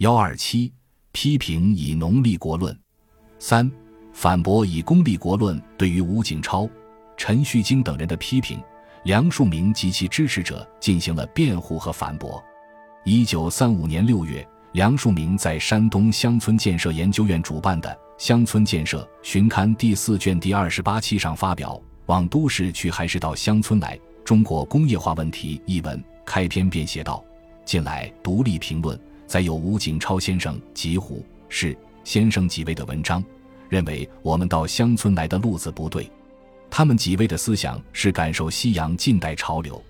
幺二七，批评以农立国论。三，反驳以公立国论对于吴景超、陈旭京等人的批评，梁漱溟及其支持者进行了辩护和反驳。一九三五年六月，梁漱溟在山东乡村建设研究院主办的《乡村建设巡刊》第四卷第二十八期上发表《往都市去还是到乡村来：中国工业化问题》一文，开篇便写道：“近来独立评论载有吴景超先生及胡适先生几位的文章，认为我们到乡村来的路子不对。他们几位的思想是感受西洋近代潮流。”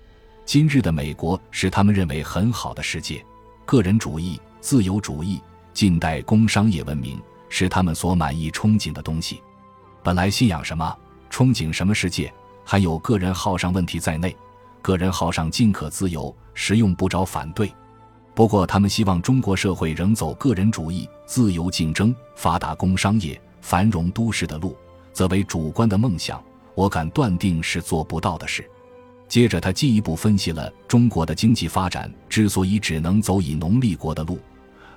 今日的美国是他们认为很好的世界，个人主义、自由主义、近代工商业文明是他们所满意憧憬的东西。本来信仰什么、憧憬什么世界，还有个人好上问题在内，个人好上尽可自由，实用不着反对。不过，他们希望中国社会仍走个人主义、自由竞争、发达工商业、繁荣都市的路，则为主观的梦想。我敢断定是做不到的事。接着，他进一步分析了中国的经济发展之所以只能走以农立国的路，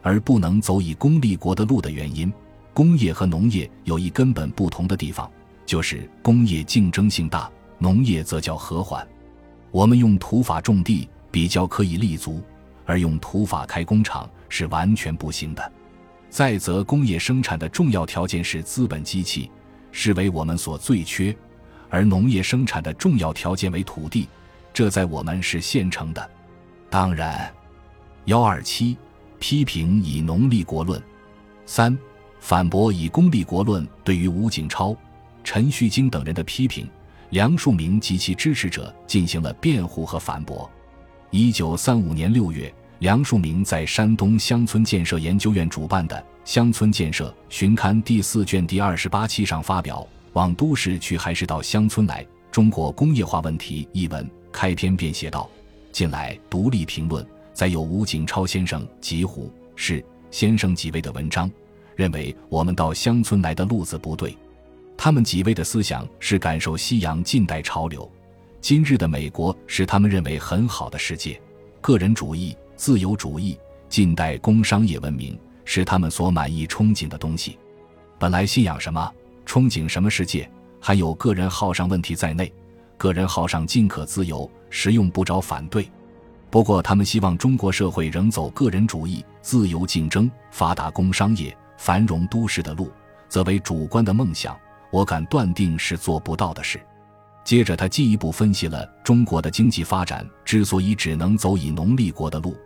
而不能走以工立国的路的原因。工业和农业有一根本不同的地方，就是工业竞争性大，农业则较和缓。我们用土法种地比较可以立足，而用土法开工厂是完全不行的。再则，工业生产的重要条件是资本机器，是为我们所最缺。而农业生产的重要条件为土地，这在我们是现成的。当然，幺二七批评以农立国论，三反驳以公立国论对于吴景超、陈旭京等人的批评，梁漱溟及其支持者进行了辩护和反驳。一九三五年六月，梁漱溟在山东乡村建设研究院主办的《乡村建设巡刊》第四卷第二十八期上发表。往都市去还是到乡村来？中国工业化问题一文开篇便写道：近来独立评论载有吴景超先生及胡适先生几位的文章，认为我们到乡村来的路子不对。他们几位的思想是感受西洋近代潮流。今日的美国是他们认为很好的世界，个人主义、自由主义、近代工商业文明是他们所满意憧憬的东西。本来信仰什么？憧憬什么世界，还有个人好上问题在内，个人好上尽可自由，实用不着反对。不过，他们希望中国社会仍走个人主义、自由竞争、发达工商业、繁荣都市的路，则为主观的梦想。我敢断定是做不到的事。接着，他进一步分析了中国的经济发展之所以只能走以农立国的路，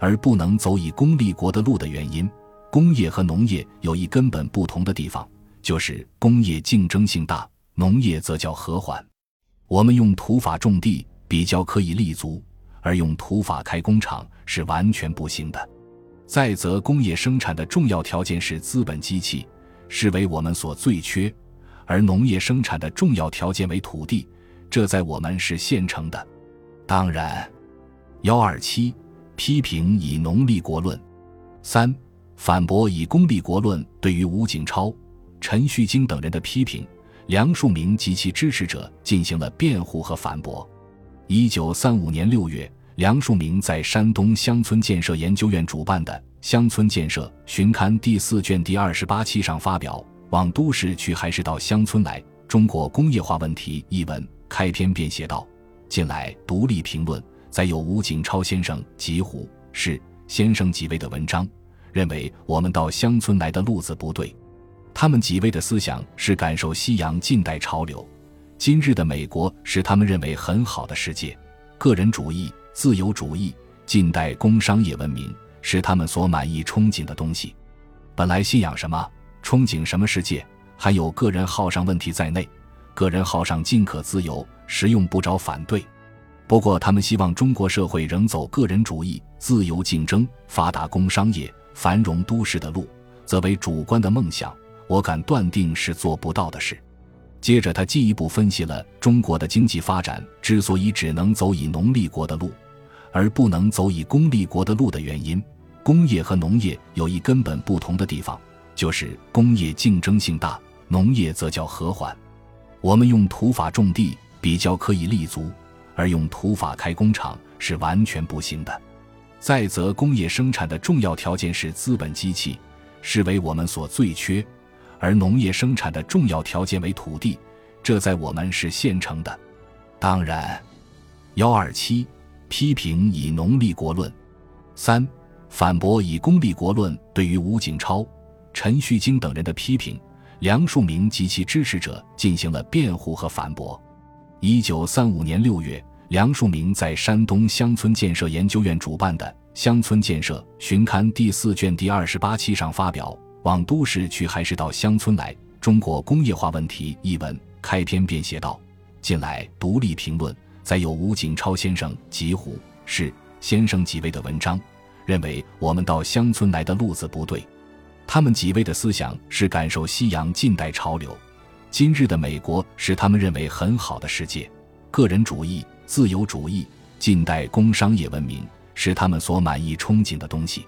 而不能走以工立国的路的原因。工业和农业有一根本不同的地方。就是工业竞争性大，农业则较和缓。我们用土法种地比较可以立足，而用土法开工厂是完全不行的。再则，工业生产的重要条件是资本机器，是为我们所最缺；而农业生产的重要条件为土地，这在我们是现成的。当然，幺二七批评以农立国论，三反驳以功立国论对于吴景超。陈旭京等人的批评，梁漱溟及其支持者进行了辩护和反驳。一九三五年六月，梁漱溟在山东乡村建设研究院主办的《乡村建设巡刊》第四卷第二十八期上发表《往都市去还是到乡村来：中国工业化问题》一文，开篇便写道：近来独立评论载有吴景超先生及胡是先生几位的文章，认为我们到乡村来的路子不对。他们几位的思想是感受西洋近代潮流，今日的美国是他们认为很好的世界，个人主义、自由主义、近代工商业文明是他们所满意憧憬的东西。本来信仰什么，憧憬什么世界，还有个人好上问题在内，个人好上尽可自由，实用不着反对。不过，他们希望中国社会仍走个人主义、自由竞争、发达工商业、繁荣都市的路，则为主观的梦想。我敢断定是做不到的事。接着，他进一步分析了中国的经济发展之所以只能走以农立国的路，而不能走以工立国的路的原因。工业和农业有一根本不同的地方，就是工业竞争性大，农业则较和缓。我们用土法种地比较可以立足，而用土法开工厂是完全不行的。再则，工业生产的重要条件是资本机器，是为我们所最缺；而农业生产的重要条件为土地，这在我们是现成的。当然，幺二七批评以农立国论，三反驳以功立国论对于吴景超、陈旭京等人的批评，梁漱溟及其支持者进行了辩护和反驳。一九三五年六月。梁漱溟在山东乡村建设研究院主办的《乡村建设巡刊》第四卷第二十八期上发表“往都市去还是到乡村来？中国工业化问题”一文，开篇便写道：“近来独立评论载有吴景超先生及胡适先生几位的文章，认为我们到乡村来的路子不对。他们几位的思想是感受西洋近代潮流，今日的美国是他们认为很好的世界，个人主义。”自由主义、近代工商业文明是他们所满意憧憬的东西。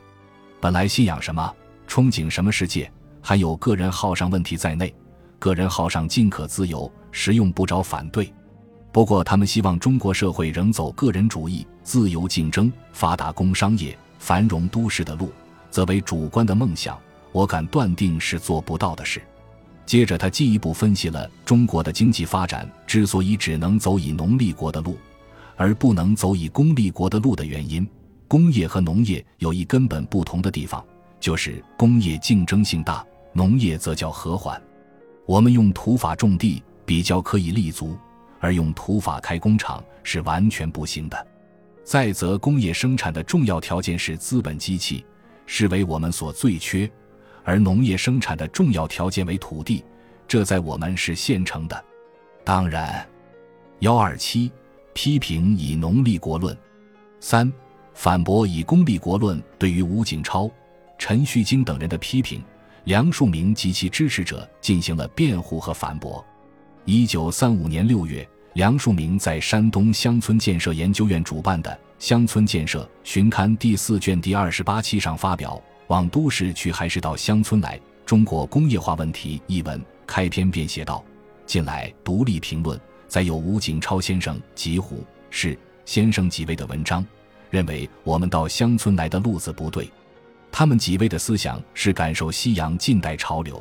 本来信仰什么、憧憬什么世界，还有个人好上问题在内。个人好上尽可自由，实用不着反对。不过，他们希望中国社会仍走个人主义、自由竞争、发达工商业、繁荣都市的路，则为主观的梦想。我敢断定是做不到的事。接着，他进一步分析了中国的经济发展之所以只能走以农立国的路，而不能走以工立国的路的原因。工业和农业有一根本不同的地方，就是工业竞争性大，农业则较和缓。我们用土法种地比较可以立足，而用土法开工厂是完全不行的。再则，工业生产的重要条件是资本机器，是为我们所最缺。而农业生产的重要条件为土地，这在我们是现成的。当然，幺二七批评以农立国论，三反驳以工立国论对于吴景超、陈旭京等人的批评，梁漱溟及其支持者进行了辩护和反驳。一九三五年六月，梁漱溟在山东乡村建设研究院主办的《乡村建设巡刊》第四卷第二十八期上发表。往都市去还是到乡村来？中国工业化问题一文开篇便写道：近来独立评论载有吴景超先生及虎是先生几位的文章，认为我们到乡村来的路子不对。他们几位的思想是感受西洋近代潮流，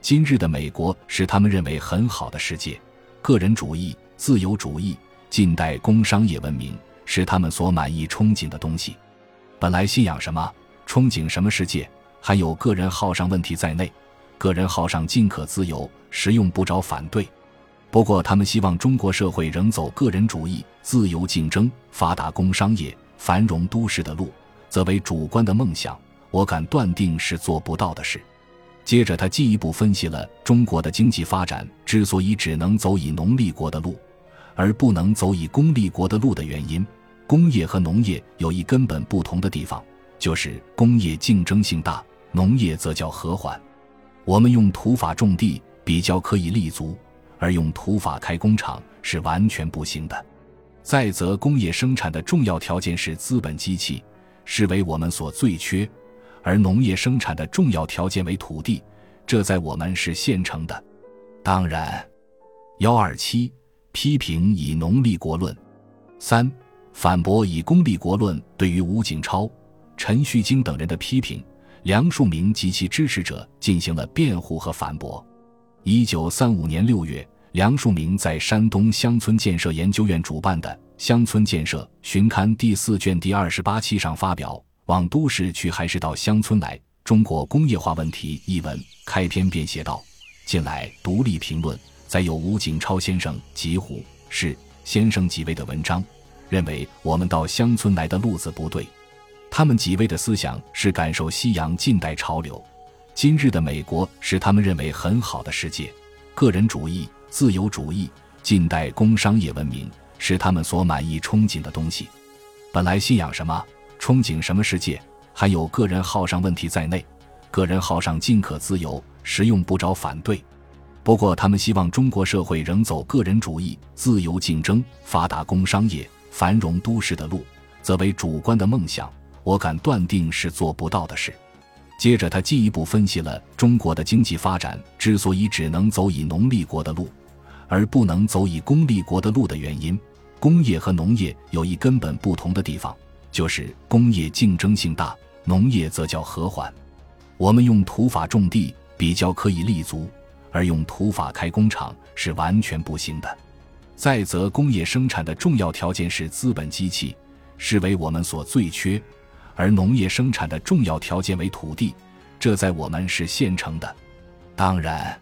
今日的美国是他们认为很好的世界，个人主义、自由主义、近代工商业文明是他们所满意憧憬的东西。本来信仰什么？憧憬什么世界，还有个人号上问题在内，个人号上尽可自由，实用不着反对。不过，他们希望中国社会仍走个人主义、自由竞争、发达工商业、繁荣都市的路，则为主观的梦想。我敢断定是做不到的事。接着，他进一步分析了中国的经济发展之所以只能走以农立国的路，而不能走以工立国的路的原因。工业和农业有一根本不同的地方。就是工业竞争性大，农业则较和缓。我们用土法种地比较可以立足，而用土法开工厂是完全不行的。再则，工业生产的重要条件是资本机器，是为我们所最缺；而农业生产的重要条件为土地，这在我们是现成的。当然，幺二七批评以农立国论，三反驳以工立国论对于吴景超。陈旭京等人的批评，梁漱溟及其支持者进行了辩护和反驳。一九三五年六月，梁漱溟在山东乡村建设研究院主办的《乡村建设巡刊》第四卷第二十八期上发表“往都市去还是到乡村来？中国工业化问题”一文，开篇便写道：近来独立评论载有吴景超先生及胡适先生几位的文章，认为我们到乡村来的路子不对。他们几位的思想是感受西洋近代潮流，今日的美国是他们认为很好的世界，个人主义、自由主义、近代工商业文明是他们所满意憧憬的东西。本来信仰什么、憧憬什么世界，还有个人好上问题在内，个人好上尽可自由，实用不着反对。不过，他们希望中国社会仍走个人主义、自由竞争、发达工商业、繁荣都市的路，则为主观的梦想。我敢断定是做不到的事。接着，他进一步分析了中国的经济发展之所以只能走以农立国的路，而不能走以工立国的路的原因。工业和农业有一根本不同的地方，就是工业竞争性大，农业则较和缓。我们用土法种地比较可以立足，而用土法开工厂是完全不行的。再则，工业生产的重要条件是资本机器，是为我们所最缺；而农业生产的重要条件为土地，这在我们是现成的。当然，